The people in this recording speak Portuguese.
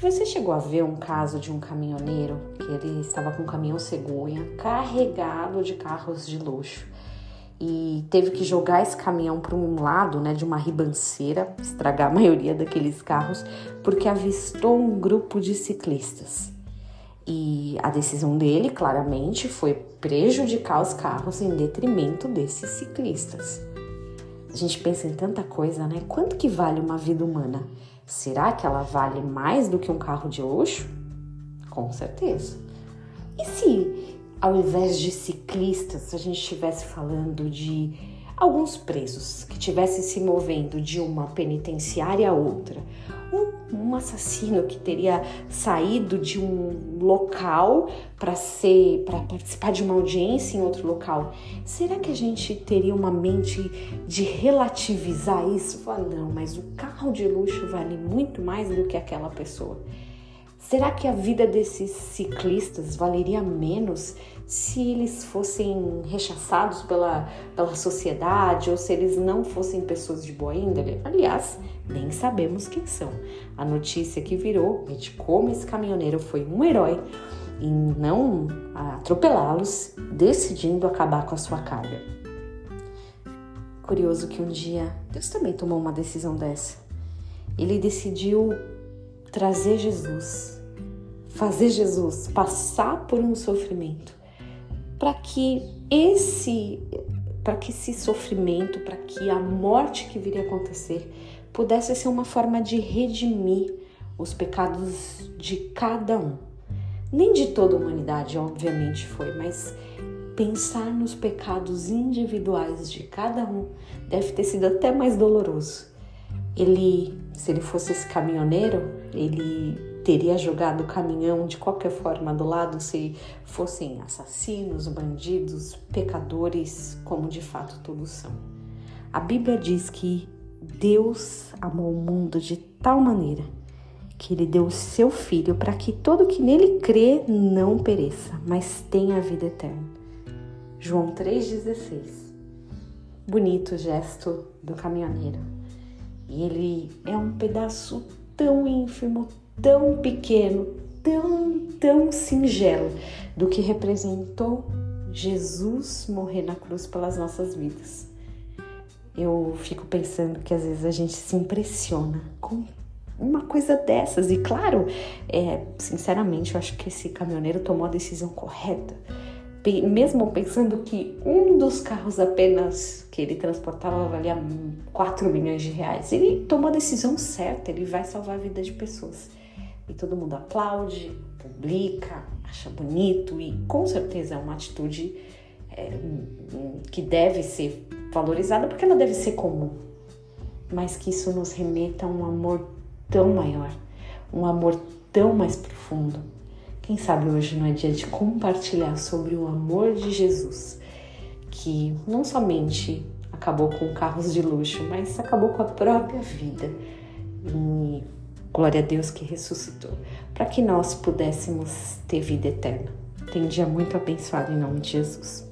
Você chegou a ver um caso de um caminhoneiro que ele estava com um caminhão cegonha carregado de carros de luxo e teve que jogar esse caminhão para um lado, né, de uma ribanceira, estragar a maioria daqueles carros, porque avistou um grupo de ciclistas. E a decisão dele, claramente, foi prejudicar os carros em detrimento desses ciclistas. A gente pensa em tanta coisa, né? Quanto que vale uma vida humana? Será que ela vale mais do que um carro de luxo? Com certeza. E se ao invés de ciclistas, a gente estivesse falando de alguns presos que estivessem se movendo de uma penitenciária a outra, um, um assassino que teria saído de um local para ser para participar de uma audiência em outro local, será que a gente teria uma mente de relativizar isso? Falar, não, mas o carro de luxo vale muito mais do que aquela pessoa. Será que a vida desses ciclistas valeria menos se eles fossem rechaçados pela, pela sociedade ou se eles não fossem pessoas de boa índole? Aliás, nem sabemos quem são. A notícia que virou é de como esse caminhoneiro foi um herói em não atropelá-los, decidindo acabar com a sua carga. Curioso que um dia Deus também tomou uma decisão dessa. Ele decidiu trazer Jesus fazer Jesus passar por um sofrimento, para que esse para que esse sofrimento, para que a morte que viria a acontecer pudesse ser uma forma de redimir os pecados de cada um. Nem de toda a humanidade, obviamente foi, mas pensar nos pecados individuais de cada um deve ter sido até mais doloroso. Ele, se ele fosse esse caminhoneiro, ele teria jogado o caminhão de qualquer forma do lado se fossem assassinos, bandidos, pecadores, como de fato todos são. A Bíblia diz que Deus amou o mundo de tal maneira que ele deu o seu filho para que todo que nele crê não pereça, mas tenha a vida eterna. João 3,16. Bonito gesto do caminhoneiro. E ele é um pedaço tão ínfimo, tão pequeno, tão, tão singelo do que representou Jesus morrer na cruz pelas nossas vidas. Eu fico pensando que às vezes a gente se impressiona com uma coisa dessas. E claro, é, sinceramente, eu acho que esse caminhoneiro tomou a decisão correta. Mesmo pensando que um dos carros apenas que ele transportava valia 4 milhões de reais, ele tomou a decisão certa, ele vai salvar a vida de pessoas e todo mundo aplaude, publica, acha bonito e com certeza é uma atitude é, que deve ser valorizada porque ela deve ser comum, mas que isso nos remeta a um amor tão maior, um amor tão mais profundo. Quem sabe hoje não é dia de compartilhar sobre o amor de Jesus, que não somente acabou com carros de luxo, mas acabou com a própria vida. E Glória a Deus que ressuscitou, para que nós pudéssemos ter vida eterna. Tem um dia muito abençoado em nome de Jesus.